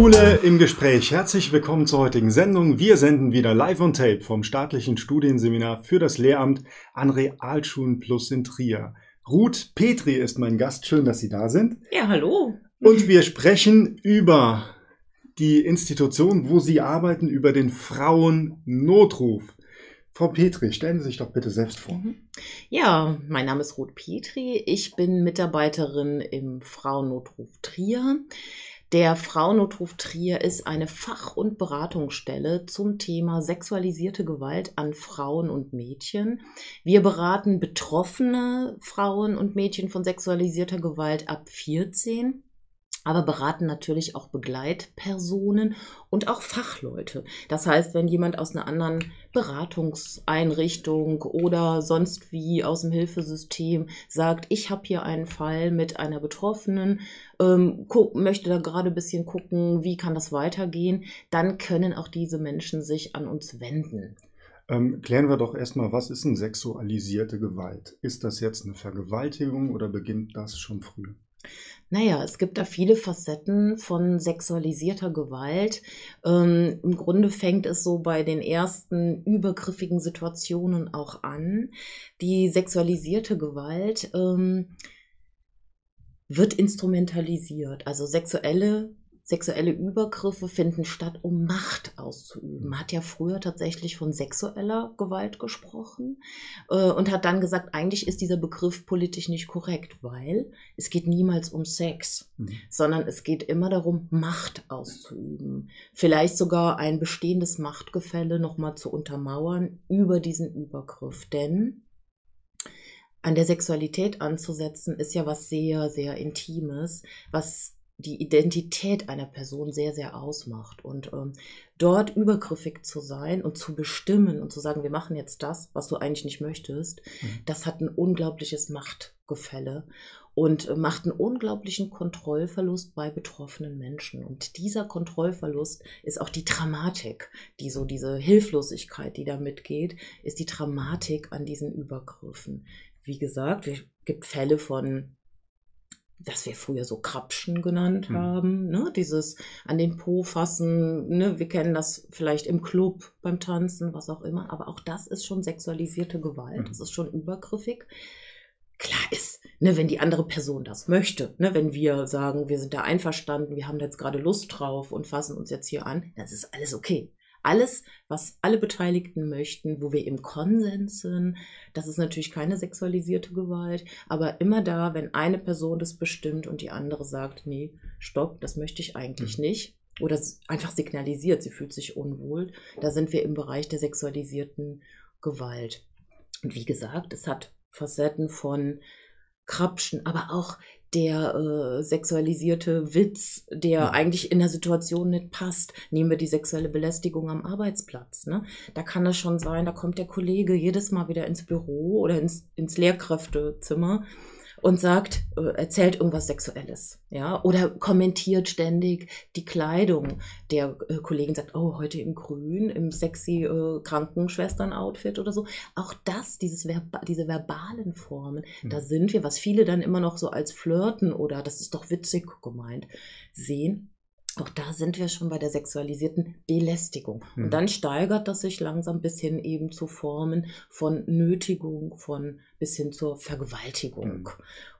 Schule im Gespräch. Herzlich willkommen zur heutigen Sendung. Wir senden wieder live on tape vom staatlichen Studienseminar für das Lehramt an Realschulen Plus in Trier. Ruth Petri ist mein Gast. Schön, dass Sie da sind. Ja, hallo. Und wir sprechen über die Institution, wo Sie arbeiten, über den Frauennotruf. Frau Petri, stellen Sie sich doch bitte selbst vor. Mhm. Ja, mein Name ist Ruth Petri. Ich bin Mitarbeiterin im Frauennotruf Trier. Der Frauennotruf Trier ist eine Fach- und Beratungsstelle zum Thema sexualisierte Gewalt an Frauen und Mädchen. Wir beraten betroffene Frauen und Mädchen von sexualisierter Gewalt ab 14 aber beraten natürlich auch Begleitpersonen und auch Fachleute. Das heißt, wenn jemand aus einer anderen Beratungseinrichtung oder sonst wie aus dem Hilfesystem sagt, ich habe hier einen Fall mit einer Betroffenen, ähm, möchte da gerade ein bisschen gucken, wie kann das weitergehen, dann können auch diese Menschen sich an uns wenden. Ähm, klären wir doch erstmal, was ist denn sexualisierte Gewalt? Ist das jetzt eine Vergewaltigung oder beginnt das schon früh? Naja, es gibt da viele Facetten von sexualisierter Gewalt. Ähm, Im Grunde fängt es so bei den ersten übergriffigen Situationen auch an. Die sexualisierte Gewalt ähm, wird instrumentalisiert. Also sexuelle sexuelle Übergriffe finden statt, um Macht auszuüben. Man hat ja früher tatsächlich von sexueller Gewalt gesprochen äh, und hat dann gesagt, eigentlich ist dieser Begriff politisch nicht korrekt, weil es geht niemals um Sex, mhm. sondern es geht immer darum, Macht auszuüben. Vielleicht sogar ein bestehendes Machtgefälle nochmal zu untermauern über diesen Übergriff. Denn an der Sexualität anzusetzen, ist ja was sehr, sehr Intimes, was die Identität einer Person sehr, sehr ausmacht. Und ähm, dort übergriffig zu sein und zu bestimmen und zu sagen, wir machen jetzt das, was du eigentlich nicht möchtest, mhm. das hat ein unglaubliches Machtgefälle und äh, macht einen unglaublichen Kontrollverlust bei betroffenen Menschen. Und dieser Kontrollverlust ist auch die Dramatik, die so diese Hilflosigkeit, die da mitgeht, ist die Dramatik an diesen Übergriffen. Wie gesagt, es gibt Fälle von das wir früher so Krapschen genannt mhm. haben, ne? dieses an den Po fassen, ne? wir kennen das vielleicht im Club beim Tanzen, was auch immer, aber auch das ist schon sexualisierte Gewalt, mhm. das ist schon übergriffig. Klar ist, ne, wenn die andere Person das möchte, ne, wenn wir sagen, wir sind da einverstanden, wir haben da jetzt gerade Lust drauf und fassen uns jetzt hier an, das ist alles okay. Alles, was alle Beteiligten möchten, wo wir im Konsens sind, das ist natürlich keine sexualisierte Gewalt, aber immer da, wenn eine Person das bestimmt und die andere sagt, nee, stopp, das möchte ich eigentlich mhm. nicht, oder einfach signalisiert, sie fühlt sich unwohl, da sind wir im Bereich der sexualisierten Gewalt. Und wie gesagt, es hat Facetten von Krapschen, aber auch der äh, sexualisierte Witz, der ja. eigentlich in der Situation nicht passt. Nehmen wir die sexuelle Belästigung am Arbeitsplatz. Ne? Da kann es schon sein, da kommt der Kollege jedes Mal wieder ins Büro oder ins, ins Lehrkräftezimmer und sagt, äh, erzählt irgendwas Sexuelles, ja, oder kommentiert ständig die Kleidung der äh, Kollegin, sagt, oh, heute in Grün, im sexy äh, Krankenschwestern-Outfit oder so. Auch das, dieses Verba diese verbalen Formen, mhm. da sind wir, was viele dann immer noch so als Flirten oder das ist doch witzig gemeint sehen. Auch da sind wir schon bei der sexualisierten Belästigung. Mhm. Und hm. dann steigert das sich langsam bis hin eben zu Formen von Nötigung, von bis hin zur Vergewaltigung. Mhm.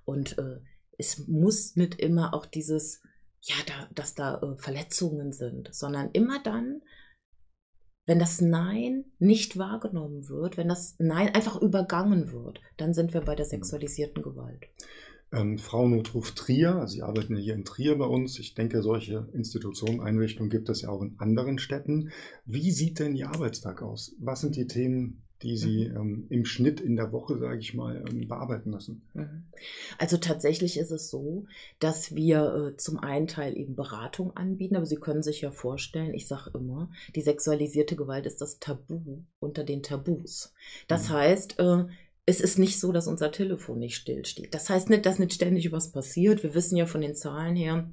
Und äh, es muss nicht immer auch dieses, ja, da, dass da äh, Verletzungen sind, sondern immer dann, wenn das Nein nicht wahrgenommen wird, wenn das Nein einfach übergangen wird, dann sind wir bei der hm. sexualisierten Gewalt. Ähm, Frauennotruf Trier, also Sie arbeiten hier in Trier bei uns. Ich denke, solche Institutionen, Einrichtungen gibt es ja auch in anderen Städten. Wie sieht denn Ihr Arbeitstag aus? Was sind die Themen, die Sie mhm. ähm, im Schnitt in der Woche, sage ich mal, ähm, bearbeiten müssen? Mhm. Also tatsächlich ist es so, dass wir äh, zum einen Teil eben Beratung anbieten, aber Sie können sich ja vorstellen, ich sage immer, die sexualisierte Gewalt ist das Tabu unter den Tabus. Das mhm. heißt, äh, es ist nicht so, dass unser Telefon nicht stillsteht. Das heißt nicht, dass nicht ständig was passiert. Wir wissen ja von den Zahlen her,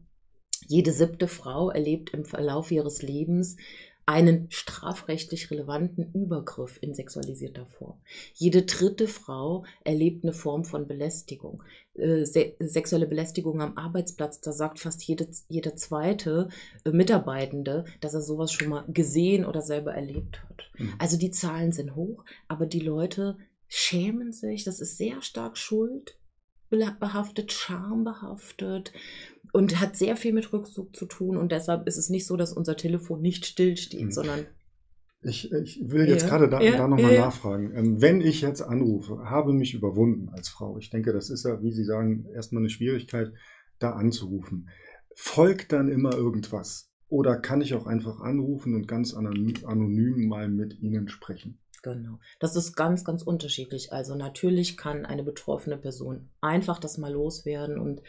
jede siebte Frau erlebt im Verlauf ihres Lebens einen strafrechtlich relevanten Übergriff in sexualisierter Form. Jede dritte Frau erlebt eine Form von Belästigung. Äh, se sexuelle Belästigung am Arbeitsplatz, da sagt fast jede, jeder zweite äh, Mitarbeitende, dass er sowas schon mal gesehen oder selber erlebt hat. Mhm. Also die Zahlen sind hoch, aber die Leute schämen sich, das ist sehr stark Schuld behaftet, schambehaftet und hat sehr viel mit Rückzug zu tun. Und deshalb ist es nicht so, dass unser Telefon nicht stillsteht, mhm. sondern. Ich, ich, will jetzt ja, gerade da, ja, da nochmal ja, nachfragen. Ähm, wenn ich jetzt anrufe, habe mich überwunden als Frau, ich denke, das ist ja, wie Sie sagen, erstmal eine Schwierigkeit, da anzurufen. Folgt dann immer irgendwas? Oder kann ich auch einfach anrufen und ganz anonym mal mit Ihnen sprechen? Genau. Das ist ganz, ganz unterschiedlich. Also natürlich kann eine betroffene Person einfach das mal loswerden und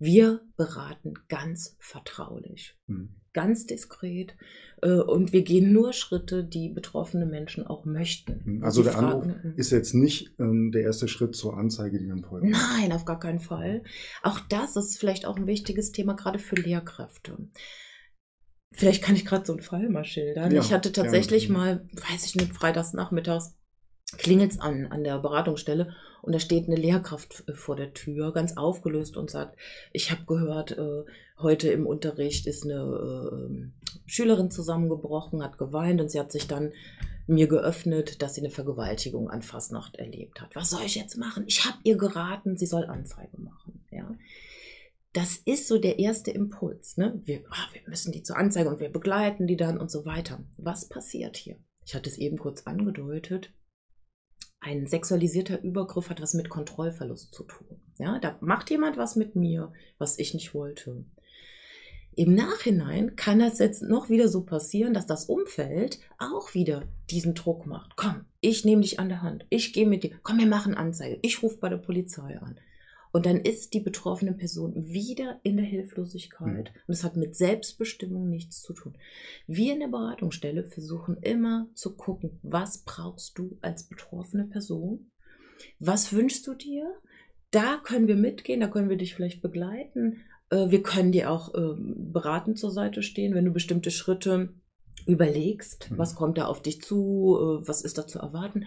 wir beraten ganz vertraulich, mhm. ganz diskret äh, und wir gehen nur Schritte, die betroffene Menschen auch möchten. Mhm. Also der Anruf hm. ist jetzt nicht ähm, der erste Schritt zur Anzeige, die dann folgt. Nein, auf gar keinen Fall. Auch das ist vielleicht auch ein wichtiges Thema, gerade für Lehrkräfte. Vielleicht kann ich gerade so einen Fall mal schildern. Ja, ich hatte tatsächlich ja. mal, weiß ich nicht, freitags nachmittags klingelt es an, an der Beratungsstelle und da steht eine Lehrkraft äh, vor der Tür, ganz aufgelöst und sagt, ich habe gehört, äh, heute im Unterricht ist eine äh, Schülerin zusammengebrochen, hat geweint und sie hat sich dann mir geöffnet, dass sie eine Vergewaltigung an Fastnacht erlebt hat. Was soll ich jetzt machen? Ich habe ihr geraten, sie soll Anzeige machen. Ja. Das ist so der erste Impuls. Ne? Wir, ah, wir müssen die zur Anzeige und wir begleiten die dann und so weiter. Was passiert hier? Ich hatte es eben kurz angedeutet ein sexualisierter Übergriff hat was mit Kontrollverlust zu tun. Ja, da macht jemand was mit mir, was ich nicht wollte. Im Nachhinein kann das jetzt noch wieder so passieren, dass das Umfeld auch wieder diesen Druck macht. Komm, ich nehme dich an der Hand. Ich gehe mit dir. Komm, wir machen Anzeige. Ich rufe bei der Polizei an. Und dann ist die betroffene Person wieder in der Hilflosigkeit. Mhm. Und es hat mit Selbstbestimmung nichts zu tun. Wir in der Beratungsstelle versuchen immer zu gucken, was brauchst du als betroffene Person? Was wünschst du dir? Da können wir mitgehen, da können wir dich vielleicht begleiten. Äh, wir können dir auch ähm, beratend zur Seite stehen, wenn du bestimmte Schritte überlegst, mhm. was kommt da auf dich zu, äh, was ist da zu erwarten.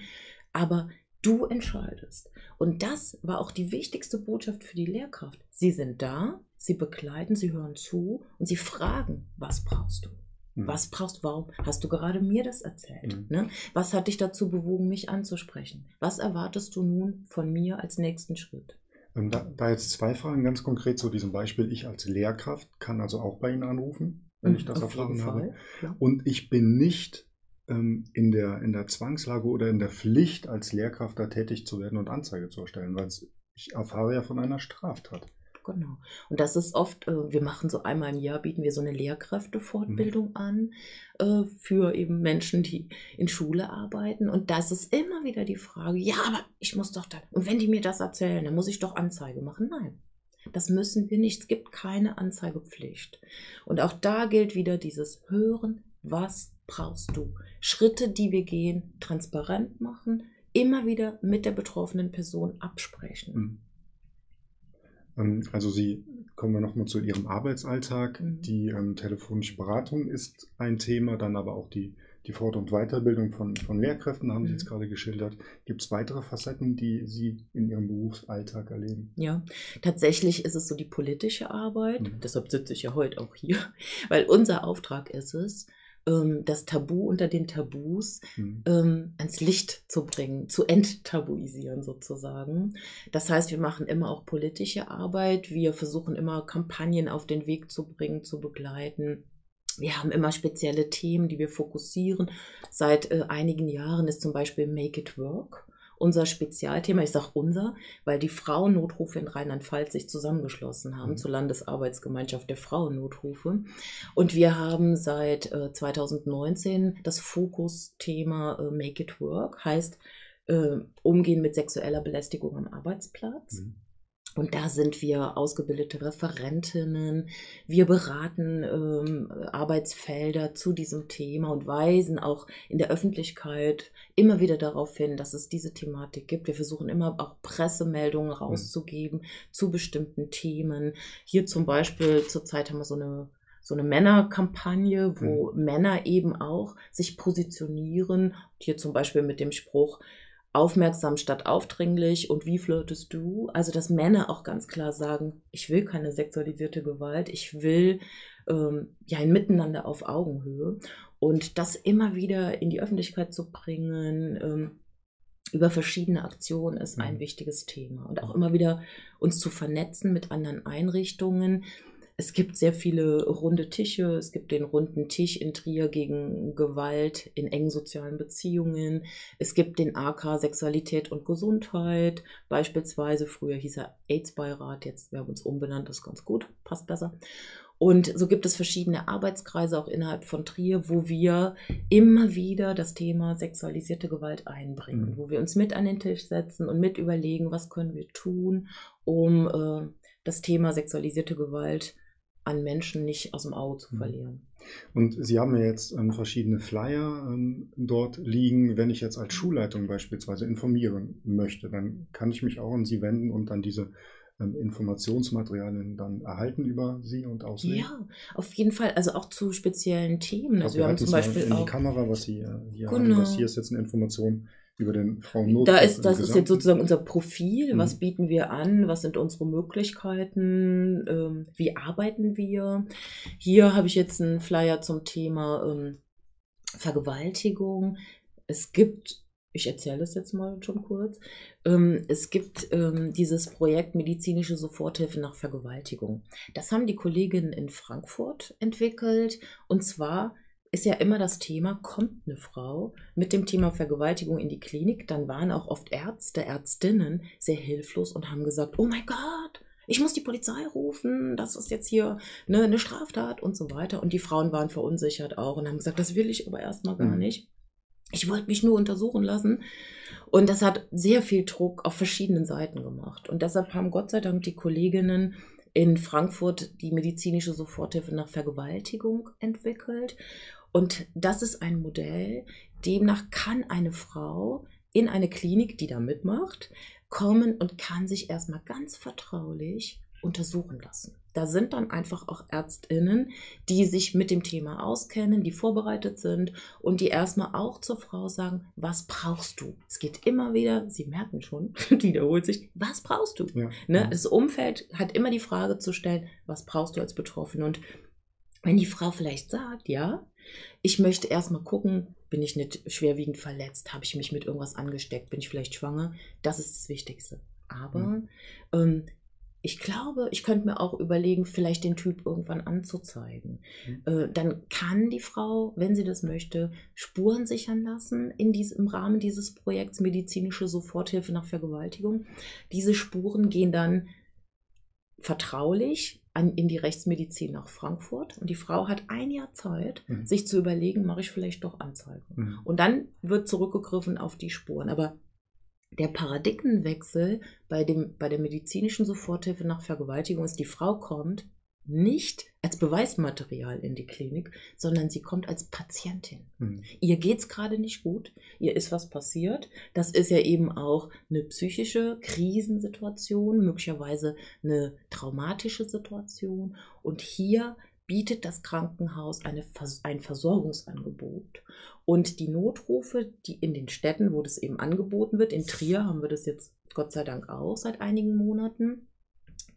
Aber Du entscheidest. Und das war auch die wichtigste Botschaft für die Lehrkraft. Sie sind da, sie begleiten, sie hören zu und sie fragen, was brauchst du? Mhm. Was brauchst du? Warum hast du gerade mir das erzählt? Mhm. Ne? Was hat dich dazu bewogen, mich anzusprechen? Was erwartest du nun von mir als nächsten Schritt? Ähm, da, da, jetzt zwei Fragen ganz konkret zu diesem Beispiel. Ich als Lehrkraft kann also auch bei Ihnen anrufen, wenn mhm, ich das erfahren habe. Fall, Und ich bin nicht in, der, in der Zwangslage oder in der Pflicht, als Lehrkraft da tätig zu werden und Anzeige zu erstellen, weil ich erfahre ja von einer Straftat. Genau. Und das ist oft, äh, wir machen so einmal im Jahr, bieten wir so eine Lehrkräftefortbildung mhm. an äh, für eben Menschen, die in Schule arbeiten. Und da ist es immer wieder die Frage, ja, aber ich muss doch dann, und wenn die mir das erzählen, dann muss ich doch Anzeige machen. Nein, das müssen wir nicht. Es gibt keine Anzeigepflicht. Und auch da gilt wieder dieses Hören, was brauchst du? Schritte, die wir gehen, transparent machen, immer wieder mit der betroffenen Person absprechen. Mhm. Also Sie kommen wir nochmal zu Ihrem Arbeitsalltag. Mhm. Die ähm, telefonische Beratung ist ein Thema, dann aber auch die, die Fort- und Weiterbildung von, von Lehrkräften, haben Sie jetzt mhm. gerade geschildert. Gibt es weitere Facetten, die Sie in Ihrem Berufsalltag erleben? Ja, tatsächlich ist es so die politische Arbeit. Mhm. Deshalb sitze ich ja heute auch hier, weil unser Auftrag ist es, ähm, das Tabu unter den Tabus mhm. ähm, ans Licht zu bringen, zu enttabuisieren sozusagen. Das heißt, wir machen immer auch politische Arbeit, wir versuchen immer Kampagnen auf den Weg zu bringen, zu begleiten. Wir haben immer spezielle Themen, die wir fokussieren. Seit äh, einigen Jahren ist zum Beispiel Make It Work unser Spezialthema. Ich sage unser, weil die Frauennotrufe in Rheinland-Pfalz sich zusammengeschlossen haben mhm. zur Landesarbeitsgemeinschaft der Frauennotrufe. Und wir haben seit äh, 2019 das Fokusthema äh, Make It Work, heißt äh, Umgehen mit sexueller Belästigung am Arbeitsplatz. Mhm. Und da sind wir ausgebildete Referentinnen. Wir beraten ähm, Arbeitsfelder zu diesem Thema und weisen auch in der Öffentlichkeit immer wieder darauf hin, dass es diese Thematik gibt. Wir versuchen immer auch Pressemeldungen rauszugeben mhm. zu bestimmten Themen. Hier zum Beispiel zurzeit haben wir so eine so eine Männerkampagne, wo mhm. Männer eben auch sich positionieren. Hier zum Beispiel mit dem Spruch, aufmerksam statt aufdringlich und wie flirtest du? Also, dass Männer auch ganz klar sagen, ich will keine sexualisierte Gewalt, ich will ähm, ja ein Miteinander auf Augenhöhe. Und das immer wieder in die Öffentlichkeit zu bringen, ähm, über verschiedene Aktionen ist ein mhm. wichtiges Thema. Und auch immer wieder uns zu vernetzen mit anderen Einrichtungen, es gibt sehr viele runde Tische. Es gibt den runden Tisch in Trier gegen Gewalt in engen sozialen Beziehungen. Es gibt den AK Sexualität und Gesundheit. Beispielsweise, früher hieß er AIDS-Beirat, jetzt wir haben uns umbenannt, das ist ganz gut, passt besser. Und so gibt es verschiedene Arbeitskreise auch innerhalb von Trier, wo wir immer wieder das Thema sexualisierte Gewalt einbringen, mhm. wo wir uns mit an den Tisch setzen und mit überlegen, was können wir tun, um äh, das Thema sexualisierte Gewalt an Menschen nicht aus dem Auge zu mhm. verlieren. Und Sie haben ja jetzt ähm, verschiedene Flyer ähm, dort liegen. Wenn ich jetzt als Schulleitung beispielsweise informieren möchte, dann kann ich mich auch an Sie wenden und dann diese ähm, Informationsmaterialien dann erhalten über Sie und auslegen? Ja, auf jeden Fall. Also auch zu speziellen Themen. Also wir haben zum Beispiel in die Kamera, was Sie äh, hier genau. haben. Das hier ist jetzt eine Information über den Frauennot. Da ist, das ist jetzt sozusagen unser Profil. Mhm. Was bieten wir an? Was sind unsere Möglichkeiten? Ähm, wie arbeiten wir? Hier habe ich jetzt einen Flyer zum Thema ähm, Vergewaltigung. Es gibt, ich erzähle das jetzt mal schon kurz, ähm, es gibt ähm, dieses Projekt medizinische Soforthilfe nach Vergewaltigung. Das haben die Kolleginnen in Frankfurt entwickelt und zwar ist ja immer das Thema, kommt eine Frau mit dem Thema Vergewaltigung in die Klinik, dann waren auch oft Ärzte, Ärztinnen sehr hilflos und haben gesagt, oh mein Gott, ich muss die Polizei rufen, das ist jetzt hier ne, eine Straftat und so weiter. Und die Frauen waren verunsichert auch und haben gesagt, das will ich aber erstmal gar mhm. nicht. Ich wollte mich nur untersuchen lassen. Und das hat sehr viel Druck auf verschiedenen Seiten gemacht. Und deshalb haben Gott sei Dank die Kolleginnen in Frankfurt die medizinische Soforthilfe nach Vergewaltigung entwickelt. Und das ist ein Modell, demnach kann eine Frau in eine Klinik, die da mitmacht, kommen und kann sich erstmal ganz vertraulich untersuchen lassen. Da sind dann einfach auch Ärztinnen, die sich mit dem Thema auskennen, die vorbereitet sind und die erstmal auch zur Frau sagen, was brauchst du? Es geht immer wieder, Sie merken schon, wiederholt sich, was brauchst du? Ja. Ne? Das Umfeld hat immer die Frage zu stellen, was brauchst du als Betroffene? Und wenn die Frau vielleicht sagt, ja, ich möchte erstmal gucken, bin ich nicht schwerwiegend verletzt, habe ich mich mit irgendwas angesteckt, bin ich vielleicht schwanger, das ist das Wichtigste. Aber mhm. ähm, ich glaube, ich könnte mir auch überlegen, vielleicht den Typ irgendwann anzuzeigen. Mhm. Äh, dann kann die Frau, wenn sie das möchte, Spuren sichern lassen in dies, im Rahmen dieses Projekts medizinische Soforthilfe nach Vergewaltigung. Diese Spuren gehen dann vertraulich an, in die Rechtsmedizin nach Frankfurt und die Frau hat ein Jahr Zeit, mhm. sich zu überlegen, mache ich vielleicht doch Anzeige. Mhm. Und dann wird zurückgegriffen auf die Spuren. Aber der Paradigmenwechsel bei, dem, bei der medizinischen Soforthilfe nach Vergewaltigung ist, die Frau kommt, nicht als Beweismaterial in die Klinik, sondern sie kommt als Patientin. Mhm. Ihr geht es gerade nicht gut, ihr ist was passiert. Das ist ja eben auch eine psychische Krisensituation, möglicherweise eine traumatische Situation. Und hier bietet das Krankenhaus eine, ein Versorgungsangebot. Und die Notrufe, die in den Städten, wo das eben angeboten wird, in Trier haben wir das jetzt Gott sei Dank auch seit einigen Monaten,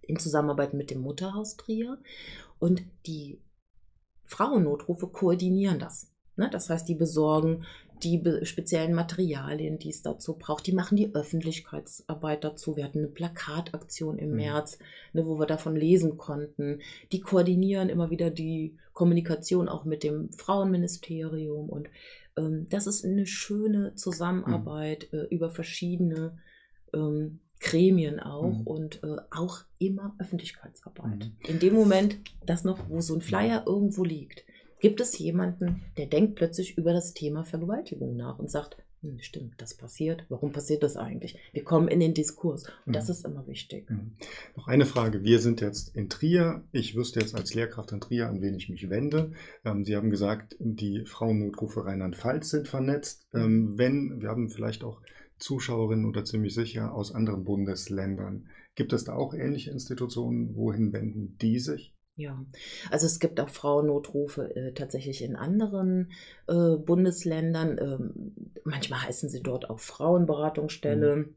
in Zusammenarbeit mit dem Mutterhaus Trier. Und die Frauennotrufe koordinieren das. Ne? Das heißt, die besorgen die speziellen Materialien, die es dazu braucht. Die machen die Öffentlichkeitsarbeit dazu. Wir hatten eine Plakataktion im mhm. März, ne, wo wir davon lesen konnten. Die koordinieren immer wieder die Kommunikation auch mit dem Frauenministerium. Und ähm, das ist eine schöne Zusammenarbeit mhm. äh, über verschiedene ähm, Gremien auch mhm. und äh, auch immer Öffentlichkeitsarbeit. Mhm. In dem Moment, das noch, wo so ein Flyer irgendwo liegt, gibt es jemanden, der denkt plötzlich über das Thema Vergewaltigung nach und sagt, hm, stimmt, das passiert. Warum passiert das eigentlich? Wir kommen in den Diskurs und mhm. das ist immer wichtig. Mhm. Noch eine Frage. Wir sind jetzt in Trier. Ich wüsste jetzt als Lehrkraft in Trier, an wen ich mich wende. Ähm, Sie haben gesagt, die Frauennotrufe Rheinland-Pfalz sind vernetzt. Ähm, wenn, wir haben vielleicht auch Zuschauerinnen oder ziemlich sicher aus anderen Bundesländern. Gibt es da auch ähnliche Institutionen? Wohin wenden die sich? Ja, also es gibt auch Frauennotrufe äh, tatsächlich in anderen äh, Bundesländern. Ähm, manchmal heißen sie dort auch Frauenberatungsstelle. Mhm.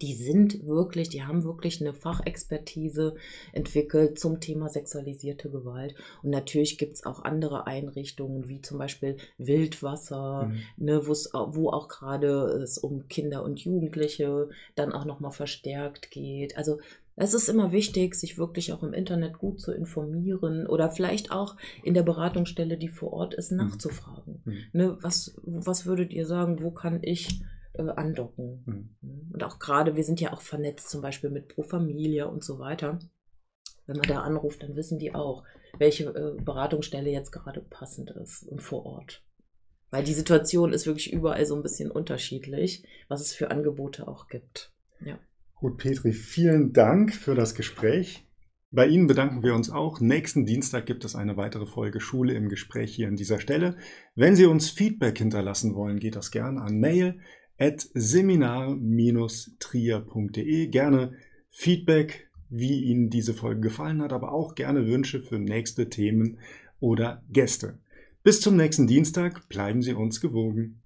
Die sind wirklich, die haben wirklich eine Fachexpertise entwickelt zum Thema sexualisierte Gewalt. Und natürlich gibt es auch andere Einrichtungen, wie zum Beispiel Wildwasser, mhm. ne, wo auch gerade es um Kinder und Jugendliche dann auch nochmal verstärkt geht. Also es ist immer wichtig, sich wirklich auch im Internet gut zu informieren oder vielleicht auch in der Beratungsstelle, die vor Ort ist, mhm. nachzufragen. Mhm. Ne, was, was würdet ihr sagen, wo kann ich äh, andocken? Mhm. Und auch gerade, wir sind ja auch vernetzt, zum Beispiel mit Pro Familia und so weiter. Wenn man da anruft, dann wissen die auch, welche äh, Beratungsstelle jetzt gerade passend ist und vor Ort. Weil die Situation ist wirklich überall so ein bisschen unterschiedlich, was es für Angebote auch gibt. Ja. Gut, Petri, vielen Dank für das Gespräch. Bei Ihnen bedanken wir uns auch. Nächsten Dienstag gibt es eine weitere Folge Schule im Gespräch hier an dieser Stelle. Wenn Sie uns Feedback hinterlassen wollen, geht das gerne an mail at seminar-trier.de. Gerne Feedback, wie Ihnen diese Folge gefallen hat, aber auch gerne Wünsche für nächste Themen oder Gäste. Bis zum nächsten Dienstag bleiben Sie uns gewogen.